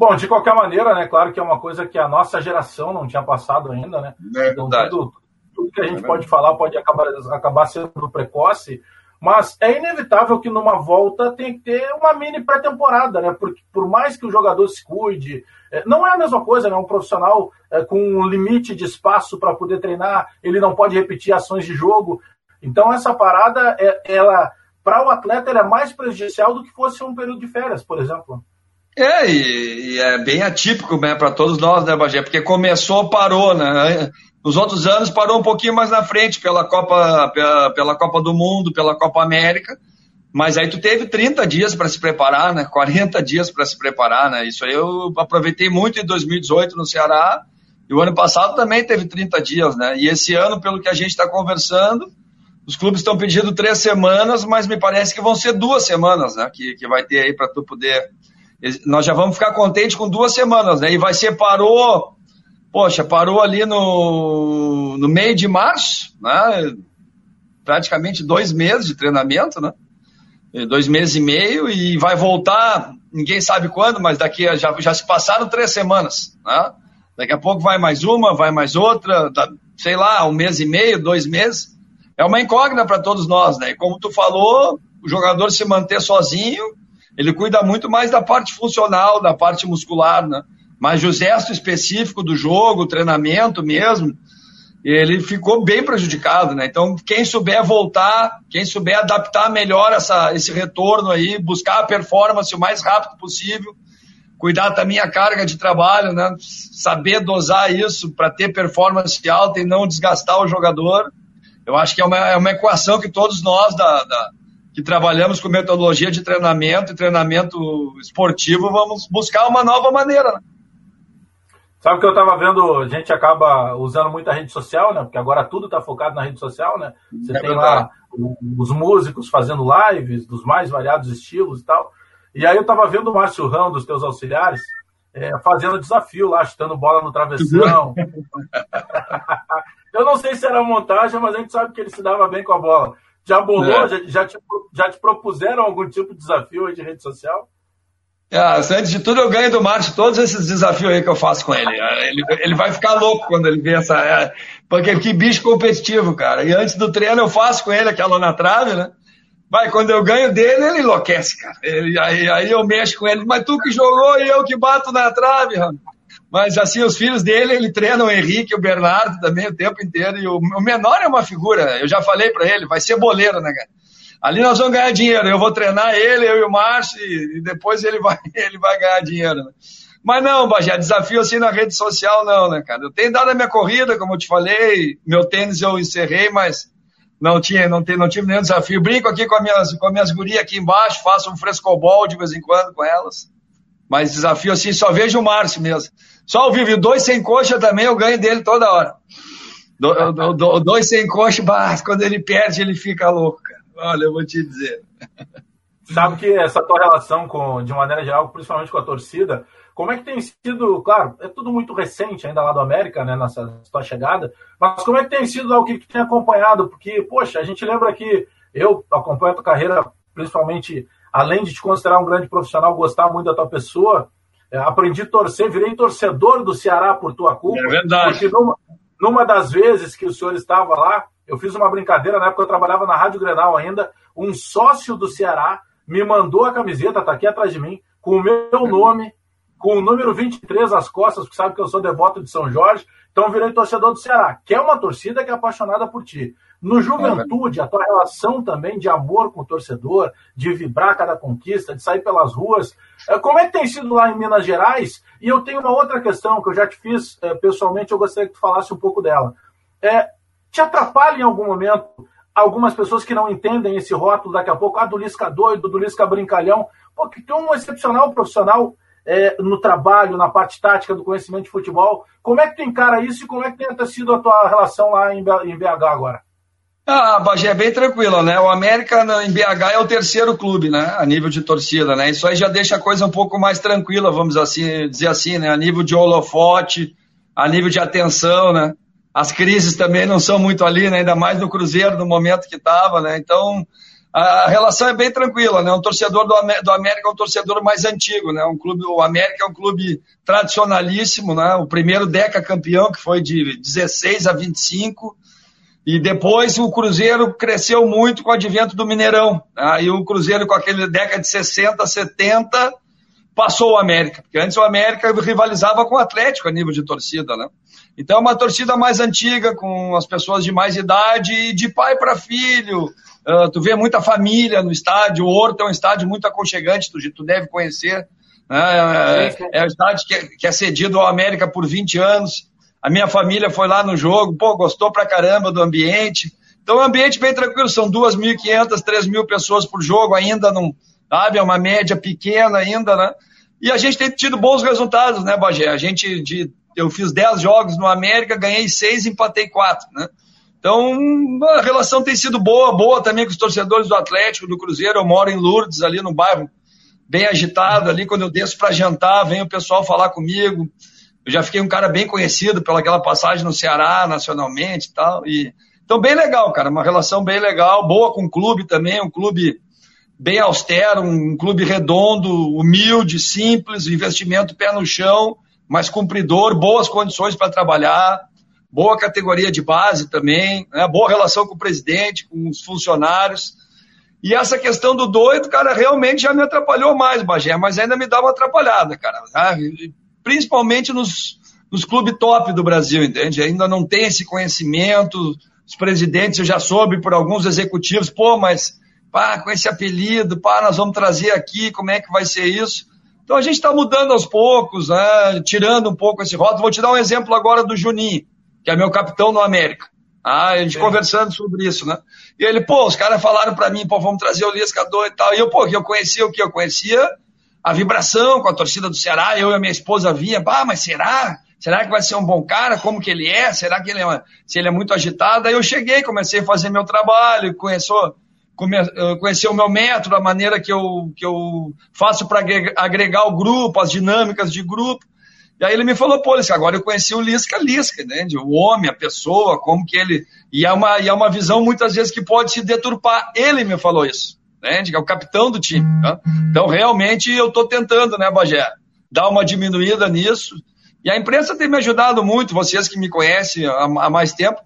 Bom, de qualquer maneira, né, claro que é uma coisa que a nossa geração não tinha passado ainda, né? É então, tudo, tudo que a gente é pode falar pode acabar, acabar sendo precoce, mas é inevitável que numa volta tem que ter uma mini pré-temporada, né? Porque por mais que o jogador se cuide, é, não é a mesma coisa, né? Um profissional é, com um limite de espaço para poder treinar, ele não pode repetir ações de jogo. Então essa parada, é, ela para o atleta é mais prejudicial do que fosse um período de férias, por exemplo. É, e, e é bem atípico né, para todos nós, né, Bagé? Porque começou, parou, né? Nos outros anos parou um pouquinho mais na frente pela Copa, pela, pela Copa do Mundo, pela Copa América. Mas aí tu teve 30 dias para se preparar, né? 40 dias para se preparar, né? Isso aí eu aproveitei muito em 2018 no Ceará. E o ano passado também teve 30 dias, né? E esse ano, pelo que a gente está conversando, os clubes estão pedindo três semanas, mas me parece que vão ser duas semanas, né? Que, que vai ter aí para tu poder. Nós já vamos ficar contentes com duas semanas, né? E vai ser parou poxa, parou ali no, no meio de março, né? praticamente dois meses de treinamento, né? dois meses e meio, e vai voltar, ninguém sabe quando, mas daqui já, já se passaram três semanas. Né? Daqui a pouco vai mais uma, vai mais outra, sei lá, um mês e meio, dois meses. É uma incógnita para todos nós, né? E como tu falou, o jogador se manter sozinho, ele cuida muito mais da parte funcional, da parte muscular, né? Mas o gesto específico do jogo, o treinamento mesmo, ele ficou bem prejudicado, né? Então, quem souber voltar, quem souber adaptar melhor essa, esse retorno aí, buscar a performance o mais rápido possível, cuidar também a carga de trabalho, né? Saber dosar isso para ter performance alta e não desgastar o jogador. Eu acho que é uma, é uma equação que todos nós da, da, que trabalhamos com metodologia de treinamento e treinamento esportivo vamos buscar uma nova maneira. Né? Sabe que eu estava vendo, a gente acaba usando muita rede social, né? Porque agora tudo está focado na rede social, né? Você é tem lá os músicos fazendo lives dos mais variados estilos e tal. E aí eu estava vendo o Márcio Rão, dos teus auxiliares, é, fazendo desafio lá, chutando bola no travessão. eu não sei se era montagem, mas a gente sabe que ele se dava bem com a bola. Já bolou? É. Já, já, te, já te propuseram algum tipo de desafio aí de rede social? Ah, antes de tudo, eu ganho do Márcio todos esses desafios aí que eu faço com ele. Ele, ele vai ficar louco quando ele vê essa. É, porque que bicho competitivo, cara. E antes do treino eu faço com ele aquela na trave, né? Vai, quando eu ganho dele, ele enlouquece, cara. Ele, aí, aí eu mexo com ele. Mas tu que jogou e eu que bato na trave, Ramo. Mas assim, os filhos dele, ele treina o Henrique, o Bernardo também o tempo inteiro. E o, menor é uma figura. Eu já falei para ele, vai ser boleiro, né, cara? Ali nós vamos ganhar dinheiro. Eu vou treinar ele, eu e o Márcio, e depois ele vai, ele vai ganhar dinheiro. Né? Mas não, Bajé, desafio assim na rede social, não, né, cara? Eu tenho dado a minha corrida, como eu te falei, meu tênis eu encerrei, mas não tinha, não, tem, não tive nenhum desafio. Brinco aqui com as minhas, com as minhas gurias aqui embaixo, faço um frescobol de vez em quando com elas. Mas desafio assim, só vejo o Márcio mesmo. Só ao vivo, dois sem coxa também, eu ganho dele toda hora. Do, do, do, dois sem coxa, quando ele perde, ele fica louco, cara. Olha, eu vou te dizer. Sabe que essa tua relação com, de maneira geral, principalmente com a torcida, como é que tem sido, claro, é tudo muito recente ainda lá do América, né, nessa tua chegada, mas como é que tem sido o que, que tem acompanhado? Porque, poxa, a gente lembra que eu acompanho a tua carreira, principalmente, além de te considerar um grande profissional, gostar muito da tua pessoa, aprendi a torcer, virei torcedor do Ceará por tua culpa. É verdade. Porque numa, numa das vezes que o senhor estava lá, eu fiz uma brincadeira, na época eu trabalhava na Rádio Grenal ainda. Um sócio do Ceará me mandou a camiseta, tá aqui atrás de mim, com o meu nome, com o número 23 às costas, porque sabe que eu sou devoto de São Jorge. Então virei torcedor do Ceará, que é uma torcida que é apaixonada por ti. No Juventude, a tua relação também de amor com o torcedor, de vibrar cada conquista, de sair pelas ruas. É, como é que tem sido lá em Minas Gerais? E eu tenho uma outra questão que eu já te fiz é, pessoalmente, eu gostaria que tu falasse um pouco dela. É, te atrapalha em algum momento algumas pessoas que não entendem esse rótulo daqui a pouco, ah, do Lisca doido, do Lisca brincalhão, porque tem um excepcional profissional é, no trabalho, na parte tática do conhecimento de futebol. Como é que tu encara isso e como é que tem sido a tua relação lá em BH agora? Ah, Bagé é bem tranquila, né? O América em BH é o terceiro clube, né? A nível de torcida, né? Isso aí já deixa a coisa um pouco mais tranquila, vamos assim, dizer assim, né? A nível de holofote, a nível de atenção, né? As crises também não são muito ali, né? Ainda mais no Cruzeiro, no momento que estava, né? Então, a relação é bem tranquila, né? Um torcedor do, do América é um torcedor mais antigo, né? Um clube, o América é um clube tradicionalíssimo, né? O primeiro Deca campeão, que foi de 16 a 25, e depois o Cruzeiro cresceu muito com o advento do Mineirão. Aí o Cruzeiro, com aquele década de 60, 70, passou o América. Porque antes o América rivalizava com o Atlético a nível de torcida, né? Então é uma torcida mais antiga, com as pessoas de mais idade, e de pai para filho. Uh, tu vê muita família no estádio. O Horto é um estádio muito aconchegante, tu, tu deve conhecer. Né? É, é um estádio que é, que é cedido ao América por 20 anos. A minha família foi lá no jogo, pô, gostou pra caramba do ambiente. Então, o ambiente bem tranquilo, são 2.500, 3.000 pessoas por jogo, ainda não, sabe, é uma média pequena ainda, né? E a gente tem tido bons resultados, né, Bagé? A gente, de, eu fiz 10 jogos no América, ganhei 6, empatei 4, né? Então, a relação tem sido boa, boa também com os torcedores do Atlético, do Cruzeiro. Eu moro em Lourdes, ali no bairro, bem agitado. Ali, quando eu desço para jantar, vem o pessoal falar comigo. Eu já fiquei um cara bem conhecido pelaquela passagem no Ceará, nacionalmente e tal. E, então, bem legal, cara. Uma relação bem legal, boa com o clube também, um clube bem austero, um clube redondo, humilde, simples, investimento pé no chão, mas cumpridor, boas condições para trabalhar, boa categoria de base também, né? boa relação com o presidente, com os funcionários. E essa questão do doido, cara, realmente já me atrapalhou mais, Bagé, mas ainda me dá uma atrapalhada, cara. Tá? Principalmente nos, nos clubes top do Brasil, entende? Ainda não tem esse conhecimento, os presidentes, eu já soube por alguns executivos, pô, mas pá, com esse apelido, pá, nós vamos trazer aqui, como é que vai ser isso? Então a gente está mudando aos poucos, né, tirando um pouco esse rótulo. Vou te dar um exemplo agora do Juninho, que é meu capitão no América. Ah, a gente é. conversando sobre isso, né? E ele, pô, os caras falaram para mim, pô, vamos trazer o Lisca e tal. E eu, pô, eu conhecia o que? Eu conhecia a vibração com a torcida do Ceará, eu e a minha esposa via, ah, mas será? Será que vai ser um bom cara? Como que ele é? Será que ele é, se ele é muito agitado? Aí eu cheguei, comecei a fazer meu trabalho, conheceu, conheceu o meu método, a maneira que eu, que eu faço para agregar o grupo, as dinâmicas de grupo. E aí ele me falou, pô, agora eu conheci o Lisca, Lisca, entende? O homem, a pessoa, como que ele... E é uma, e é uma visão, muitas vezes, que pode se deturpar. Ele me falou isso né? É o capitão do time. Tá? Então, realmente, eu estou tentando, né, Bagé, dar uma diminuída nisso. E a imprensa tem me ajudado muito, vocês que me conhecem há, mais tempo,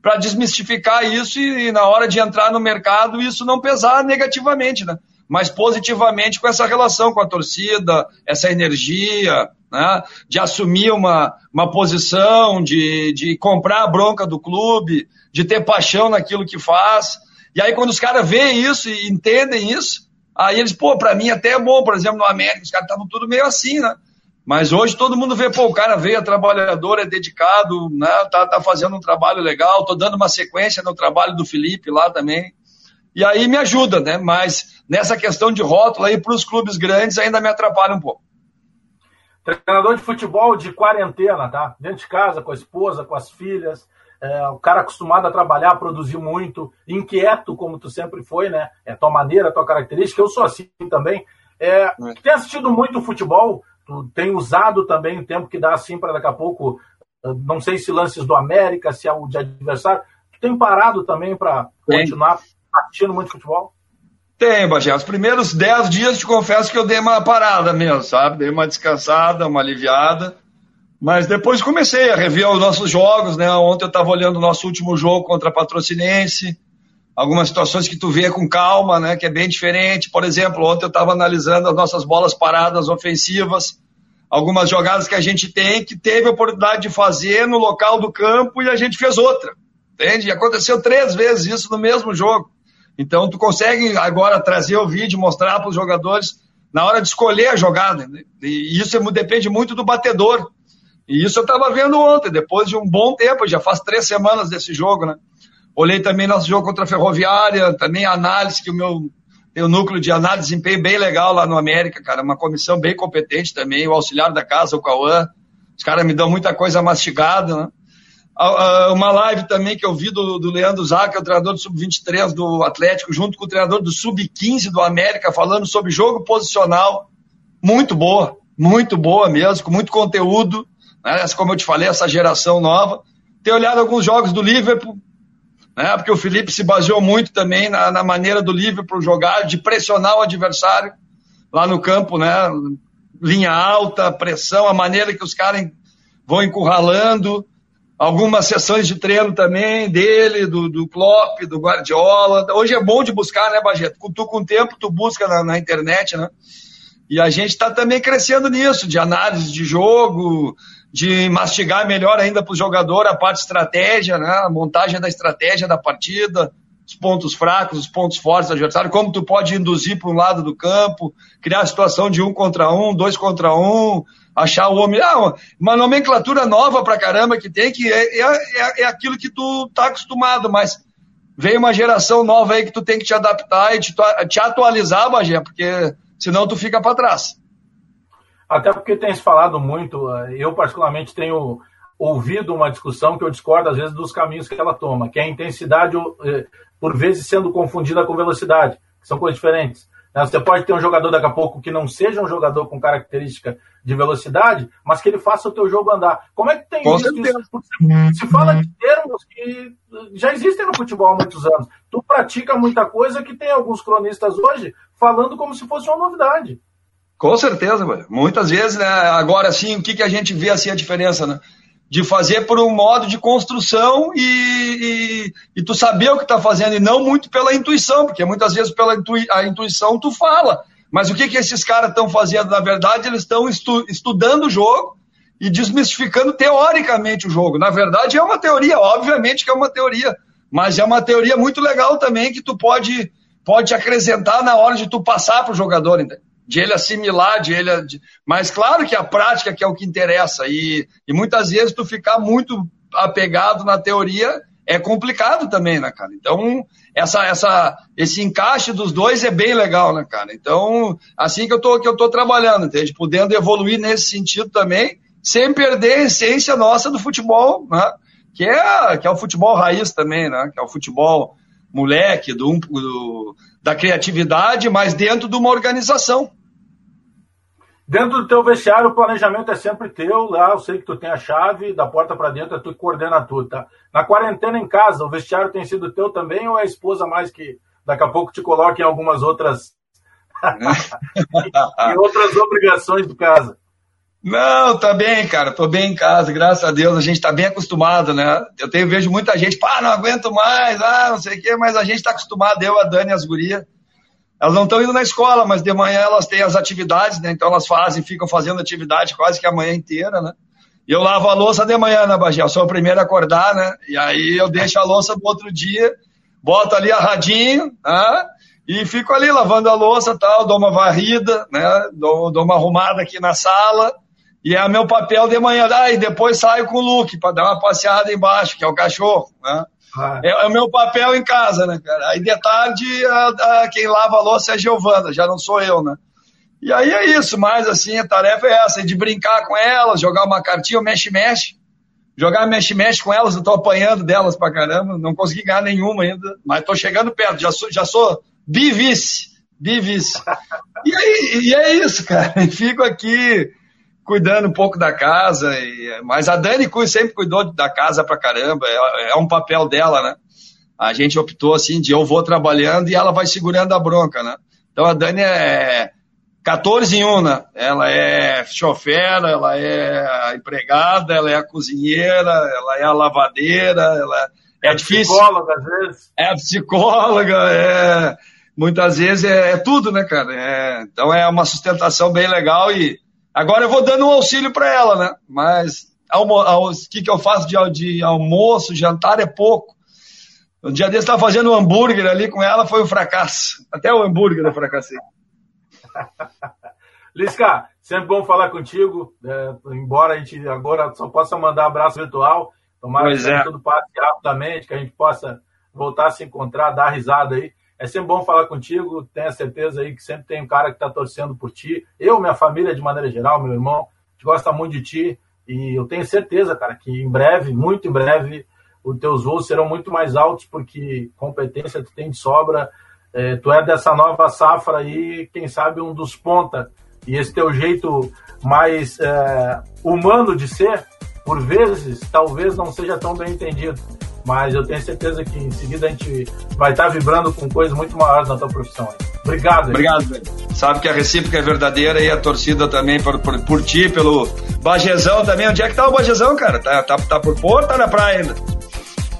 para desmistificar isso e, e, na hora de entrar no mercado, isso não pesar negativamente, né? Mas positivamente com essa relação com a torcida, essa energia, né? De assumir uma, uma posição, de, de comprar a bronca do clube, de ter paixão naquilo que faz. E aí, quando os caras veem isso e entendem isso, aí eles, pô, pra mim até é bom, por exemplo, no América, os caras estavam tudo meio assim, né? Mas hoje todo mundo vê, pô, o cara veio, é trabalhador, é dedicado, né? Tá, tá fazendo um trabalho legal, tô dando uma sequência no trabalho do Felipe lá também. E aí me ajuda, né? Mas nessa questão de rótulo aí para os clubes grandes ainda me atrapalha um pouco. Treinador de futebol de quarentena, tá? Dentro de casa, com a esposa, com as filhas é, o cara acostumado a trabalhar, a produzir muito, inquieto, como tu sempre foi, né? É tua maneira, tua característica. Eu sou assim também. É, é. tem assistido muito futebol, tu tem usado também o tempo que dá assim para daqui a pouco, não sei se lances do América, se é o de adversário. Tu tem parado também para continuar assistindo muito futebol? Tem, Bagé. Os primeiros 10 dias, te confesso que eu dei uma parada mesmo, sabe? Dei uma descansada, uma aliviada. Mas depois comecei a rever os nossos jogos, né? Ontem eu estava olhando o nosso último jogo contra a Patrocinense, algumas situações que tu vê com calma, né? Que é bem diferente. Por exemplo, ontem eu estava analisando as nossas bolas paradas ofensivas, algumas jogadas que a gente tem que teve a oportunidade de fazer no local do campo e a gente fez outra, entende? E aconteceu três vezes isso no mesmo jogo. Então tu consegue agora trazer o vídeo, mostrar para os jogadores na hora de escolher a jogada. Né? E isso depende muito do batedor. E isso eu estava vendo ontem, depois de um bom tempo, já faz três semanas desse jogo, né? Olhei também nosso jogo contra a Ferroviária, também a análise que o meu tem um núcleo de análise de desempenho bem legal lá no América, cara, uma comissão bem competente também, o auxiliar da casa, o Cauã, os caras me dão muita coisa mastigada, né? Uma live também que eu vi do, do Leandro Zaca, o treinador do Sub-23 do Atlético, junto com o treinador do Sub-15 do América, falando sobre jogo posicional. Muito boa, muito boa mesmo, com muito conteúdo. Né? Como eu te falei, essa geração nova. Ter olhado alguns jogos do Liverpool, né? porque o Felipe se baseou muito também na, na maneira do Liverpool jogar, de pressionar o adversário lá no campo, né? linha alta, pressão, a maneira que os caras vão encurralando algumas sessões de treino também dele, do, do Klopp, do Guardiola. Hoje é bom de buscar, né, Bajeto? Tu com o tempo tu busca na, na internet, né? E a gente está também crescendo nisso, de análise de jogo, de mastigar melhor ainda para o jogador a parte estratégia, né? A montagem da estratégia da partida, os pontos fracos, os pontos fortes do adversário, como tu pode induzir para um lado do campo, criar a situação de um contra um, dois contra um, achar o homem. Ah, uma nomenclatura nova pra caramba que tem, que é, é, é, é aquilo que tu tá acostumado, mas vem uma geração nova aí que tu tem que te adaptar e te, te atualizar, Bagé, porque senão tu fica para trás. Até porque tem se falado muito, eh, eu particularmente tenho ouvido uma discussão que eu discordo às vezes dos caminhos que ela toma, que é a intensidade eh, por vezes sendo confundida com velocidade, que são coisas diferentes. Né? Você pode ter um jogador daqui a pouco que não seja um jogador com característica de velocidade, mas que ele faça o teu jogo andar. Como é que tem isso? Se fala de termos que já existem no futebol há muitos anos. Tu pratica muita coisa que tem alguns cronistas hoje falando como se fosse uma novidade. Com certeza, mano. muitas vezes, né? Agora sim, o que, que a gente vê assim a diferença, né? de fazer por um modo de construção e, e, e tu saber o que está fazendo e não muito pela intuição, porque muitas vezes pela intui, a intuição tu fala. Mas o que, que esses caras estão fazendo? Na verdade, eles estão estu, estudando o jogo e desmistificando teoricamente o jogo. Na verdade, é uma teoria, obviamente que é uma teoria, mas é uma teoria muito legal também que tu pode, pode acrescentar na hora de tu passar para o jogador, entendeu? De ele assimilar, de ele. De... Mas claro que a prática que é o que interessa. E, e muitas vezes tu ficar muito apegado na teoria é complicado também, né, cara? Então, essa, essa, esse encaixe dos dois é bem legal, né, cara? Então, assim que eu tô, que eu tô trabalhando, entende? Podendo evoluir nesse sentido também, sem perder a essência nossa do futebol, né? Que é, que é o futebol raiz também, né? Que é o futebol moleque, do, do da criatividade, mas dentro de uma organização. Dentro do teu vestiário, o planejamento é sempre teu. Lá eu sei que tu tem a chave, da porta para dentro, é tu que coordena tudo, tá? Na quarentena em casa, o vestiário tem sido teu também ou é a esposa mais que daqui a pouco te coloca em algumas outras. em outras obrigações do casa? Não, tá bem, cara. Tô bem em casa, graças a Deus. A gente tá bem acostumado, né? Eu tenho, vejo muita gente, pá, não aguento mais, ah, não sei o quê, mas a gente tá acostumado, eu, a Dani as gurias elas não estão indo na escola, mas de manhã elas têm as atividades, né? Então elas fazem, ficam fazendo atividade quase que a manhã inteira, né? E eu lavo a louça de manhã, né, Bagé? Eu sou o primeiro a acordar, né? E aí eu deixo a louça do outro dia, boto ali a radinho, né? E fico ali lavando a louça tal, dou uma varrida, né? Dou, dou uma arrumada aqui na sala. E é meu papel de manhã. Ah, e depois saio com o Luke para dar uma passeada embaixo, que é o cachorro, né? Ah. É, é, o meu papel em casa, né, cara? Aí de tarde, a, a, quem lava a louça é a Giovana, já não sou eu, né? E aí é isso, mas assim, a tarefa é essa, é de brincar com elas, jogar uma cartinha, mexe-mexe. Jogar mexe-mexe com elas, eu tô apanhando delas pra caramba, não consegui ganhar nenhuma ainda, mas tô chegando perto, já sou, já sou bivice, bivice. E, aí, e é isso, cara, fico aqui cuidando um pouco da casa. E, mas a Dani sempre cuidou da casa pra caramba, é, é, um papel dela, né? A gente optou assim de eu vou trabalhando e ela vai segurando a bronca, né? Então a Dani é 14 em 1, né? Ela é chofera, ela é empregada, ela é a cozinheira, ela é a lavadeira, ela é, é difícil. psicóloga, às vezes. É psicóloga, é. Muitas vezes é, é tudo, né, cara? É, então é uma sustentação bem legal e Agora eu vou dando um auxílio para ela, né? Mas o que, que eu faço de, de almoço, jantar é pouco. Um dia desse estava fazendo um hambúrguer ali com ela, foi um fracasso. Até o hambúrguer eu fracassei. Lisca, sempre bom falar contigo. É, embora a gente agora só possa mandar abraço virtual, tomara pois que é. tudo passe rapidamente, que a gente possa voltar a se encontrar, dar risada aí. É sempre bom falar contigo, tenha certeza aí que sempre tem um cara que está torcendo por ti. Eu, minha família, de maneira geral, meu irmão, gente gosta muito de ti. E eu tenho certeza, cara, que em breve, muito em breve, os teus voos serão muito mais altos, porque competência tu tem de sobra. É, tu é dessa nova safra aí, quem sabe um dos ponta. E esse teu jeito mais é, humano de ser, por vezes, talvez não seja tão bem entendido. Mas eu tenho certeza que em seguida a gente vai estar vibrando com coisas muito maiores na tua profissão. Obrigado. Obrigado, velho. Sabe que a recíproca é verdadeira e a torcida também por, por, por ti, pelo Bajezão também. Onde é que tá o Bajezão, cara? Tá, tá, tá por Porto ou tá na praia ainda?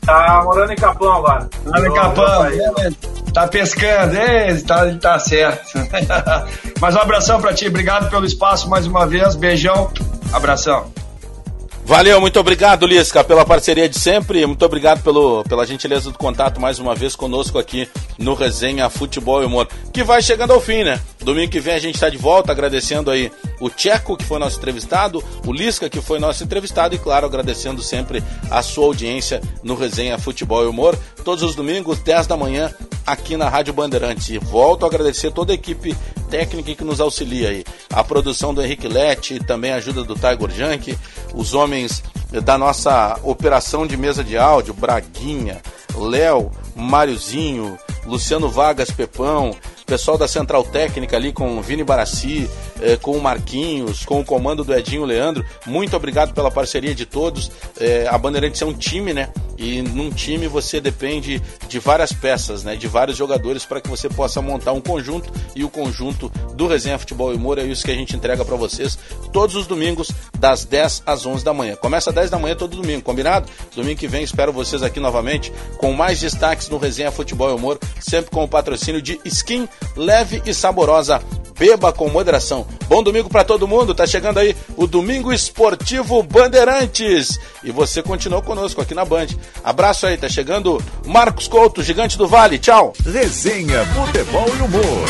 Tá morando em Capão agora. Tá em Capão, é, tá pescando, é, tá, tá certo. Mas um abração pra ti, obrigado pelo espaço mais uma vez, beijão, abração. Valeu, muito obrigado, Lisca, pela parceria de sempre. Muito obrigado pelo, pela gentileza do contato mais uma vez conosco aqui no Resenha Futebol e Humor, que vai chegando ao fim, né? Domingo que vem a gente está de volta, agradecendo aí o Tcheco, que foi nosso entrevistado, o Lisca, que foi nosso entrevistado, e claro, agradecendo sempre a sua audiência no Resenha Futebol e Humor, todos os domingos, 10 da manhã, aqui na Rádio Bandeirantes. E volto a agradecer toda a equipe técnica que nos auxilia aí. A produção do Henrique Lete, também a ajuda do Tiger Junk, os homens da nossa operação de mesa de áudio, Braguinha, Léo, Máriozinho, Luciano Vargas Pepão, pessoal da Central Técnica ali com o Vini Barassi, eh, com o Marquinhos, com o comando do Edinho Leandro. Muito obrigado pela parceria de todos. Eh, a Bandeirantes é um time, né? E num time você depende de várias peças, né? De vários jogadores para que você possa montar um conjunto e o conjunto do Resenha Futebol e Humor é isso que a gente entrega para vocês todos os domingos das 10 às 11 da manhã. Começa às 10 da manhã todo domingo, combinado? Domingo que vem espero vocês aqui novamente com mais destaques no Resenha Futebol e Humor, sempre com o patrocínio de Skin leve e saborosa. Beba com moderação. Bom domingo para todo mundo. Tá chegando aí o Domingo Esportivo Bandeirantes. E você continuou conosco aqui na Band. Abraço aí, tá chegando Marcos Couto, gigante do Vale. Tchau. Resenha, futebol e humor.